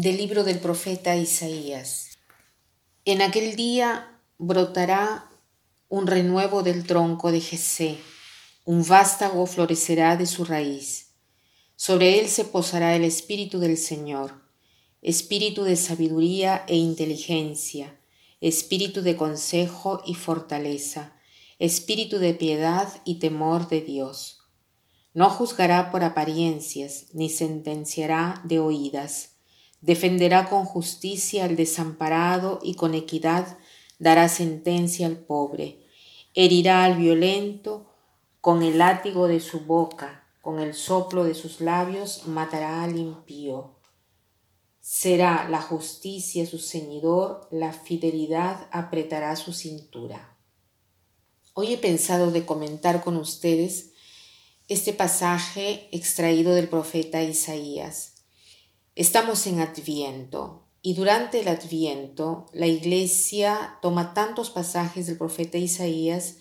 Del libro del profeta Isaías. En aquel día brotará un renuevo del tronco de Jesé, un vástago florecerá de su raíz. Sobre él se posará el espíritu del Señor, espíritu de sabiduría e inteligencia, espíritu de consejo y fortaleza, espíritu de piedad y temor de Dios. No juzgará por apariencias, ni sentenciará de oídas. Defenderá con justicia al desamparado y con equidad dará sentencia al pobre. Herirá al violento con el látigo de su boca, con el soplo de sus labios matará al impío. Será la justicia su ceñidor, la fidelidad apretará su cintura. Hoy he pensado de comentar con ustedes este pasaje extraído del profeta Isaías. Estamos en Adviento y durante el Adviento la Iglesia toma tantos pasajes del profeta Isaías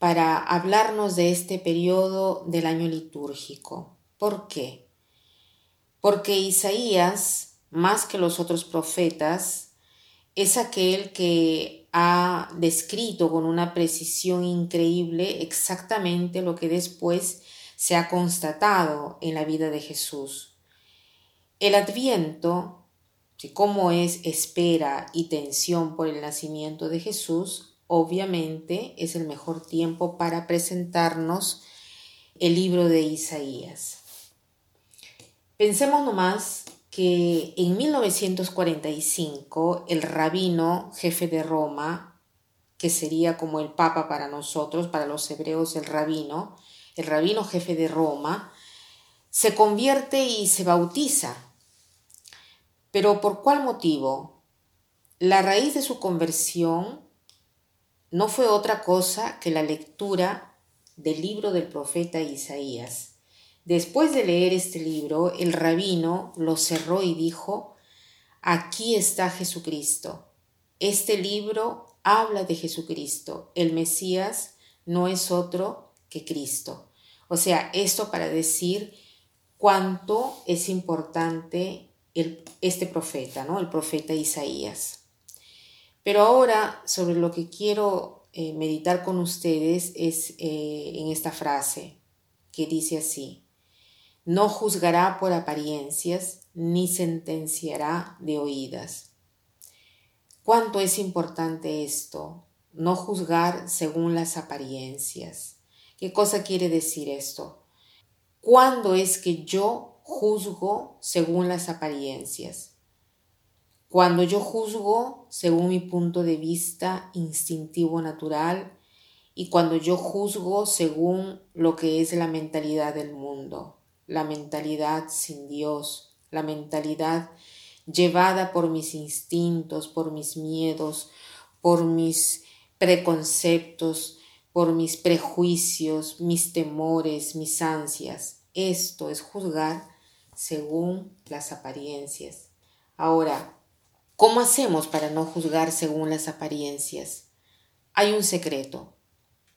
para hablarnos de este periodo del año litúrgico. ¿Por qué? Porque Isaías más que los otros profetas, es aquel que ha descrito con una precisión increíble exactamente lo que después se ha constatado en la vida de Jesús. El adviento, como es espera y tensión por el nacimiento de Jesús, obviamente es el mejor tiempo para presentarnos el libro de Isaías. Pensemos nomás que en 1945 el rabino jefe de Roma, que sería como el papa para nosotros, para los hebreos el rabino, el rabino jefe de Roma, se convierte y se bautiza. Pero ¿por cuál motivo? La raíz de su conversión no fue otra cosa que la lectura del libro del profeta Isaías. Después de leer este libro, el rabino lo cerró y dijo, aquí está Jesucristo. Este libro habla de Jesucristo. El Mesías no es otro que Cristo. O sea, esto para decir cuánto es importante este profeta, ¿no? El profeta Isaías. Pero ahora sobre lo que quiero eh, meditar con ustedes es eh, en esta frase que dice así, no juzgará por apariencias, ni sentenciará de oídas. ¿Cuánto es importante esto? No juzgar según las apariencias. ¿Qué cosa quiere decir esto? ¿Cuándo es que yo juzgo según las apariencias? Cuando yo juzgo según mi punto de vista instintivo natural y cuando yo juzgo según lo que es la mentalidad del mundo la mentalidad sin Dios, la mentalidad llevada por mis instintos, por mis miedos, por mis preconceptos, por mis prejuicios, mis temores, mis ansias. Esto es juzgar según las apariencias. Ahora, ¿cómo hacemos para no juzgar según las apariencias? Hay un secreto.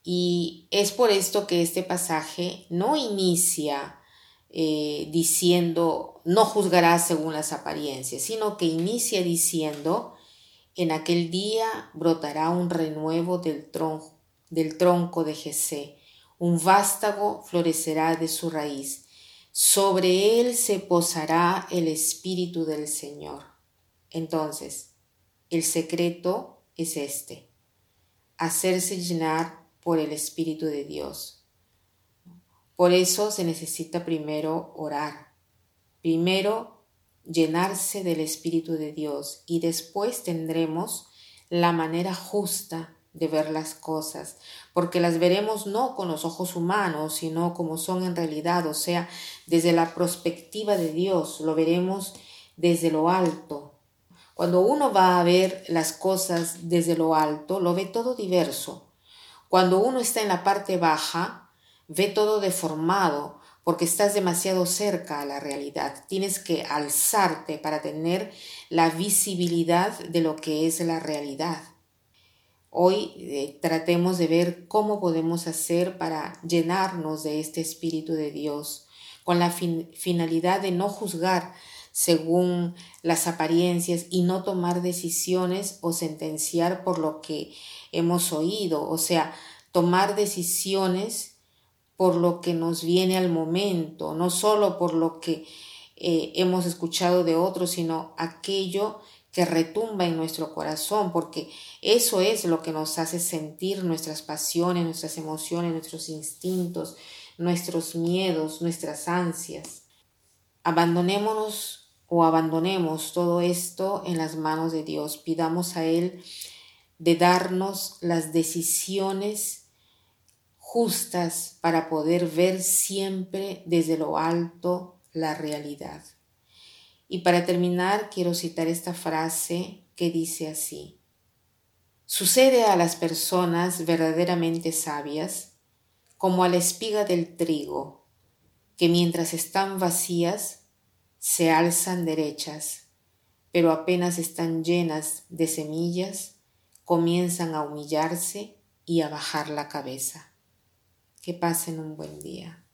Y es por esto que este pasaje no inicia eh, diciendo no juzgarás según las apariencias, sino que inicia diciendo en aquel día brotará un renuevo del tronco, del tronco de Jesé, un vástago florecerá de su raíz, sobre él se posará el espíritu del Señor. Entonces, el secreto es este, hacerse llenar por el Espíritu de Dios por eso se necesita primero orar, primero llenarse del Espíritu de Dios y después tendremos la manera justa de ver las cosas, porque las veremos no con los ojos humanos, sino como son en realidad, o sea, desde la perspectiva de Dios, lo veremos desde lo alto. Cuando uno va a ver las cosas desde lo alto, lo ve todo diverso. Cuando uno está en la parte baja, Ve todo deformado porque estás demasiado cerca a la realidad. Tienes que alzarte para tener la visibilidad de lo que es la realidad. Hoy eh, tratemos de ver cómo podemos hacer para llenarnos de este Espíritu de Dios con la finalidad de no juzgar según las apariencias y no tomar decisiones o sentenciar por lo que hemos oído, o sea, tomar decisiones por lo que nos viene al momento, no solo por lo que eh, hemos escuchado de otros, sino aquello que retumba en nuestro corazón, porque eso es lo que nos hace sentir nuestras pasiones, nuestras emociones, nuestros instintos, nuestros miedos, nuestras ansias. Abandonémonos o abandonemos todo esto en las manos de Dios. Pidamos a Él de darnos las decisiones justas para poder ver siempre desde lo alto la realidad. Y para terminar, quiero citar esta frase que dice así. Sucede a las personas verdaderamente sabias como a la espiga del trigo, que mientras están vacías se alzan derechas, pero apenas están llenas de semillas, comienzan a humillarse y a bajar la cabeza. Que pasen un buen día.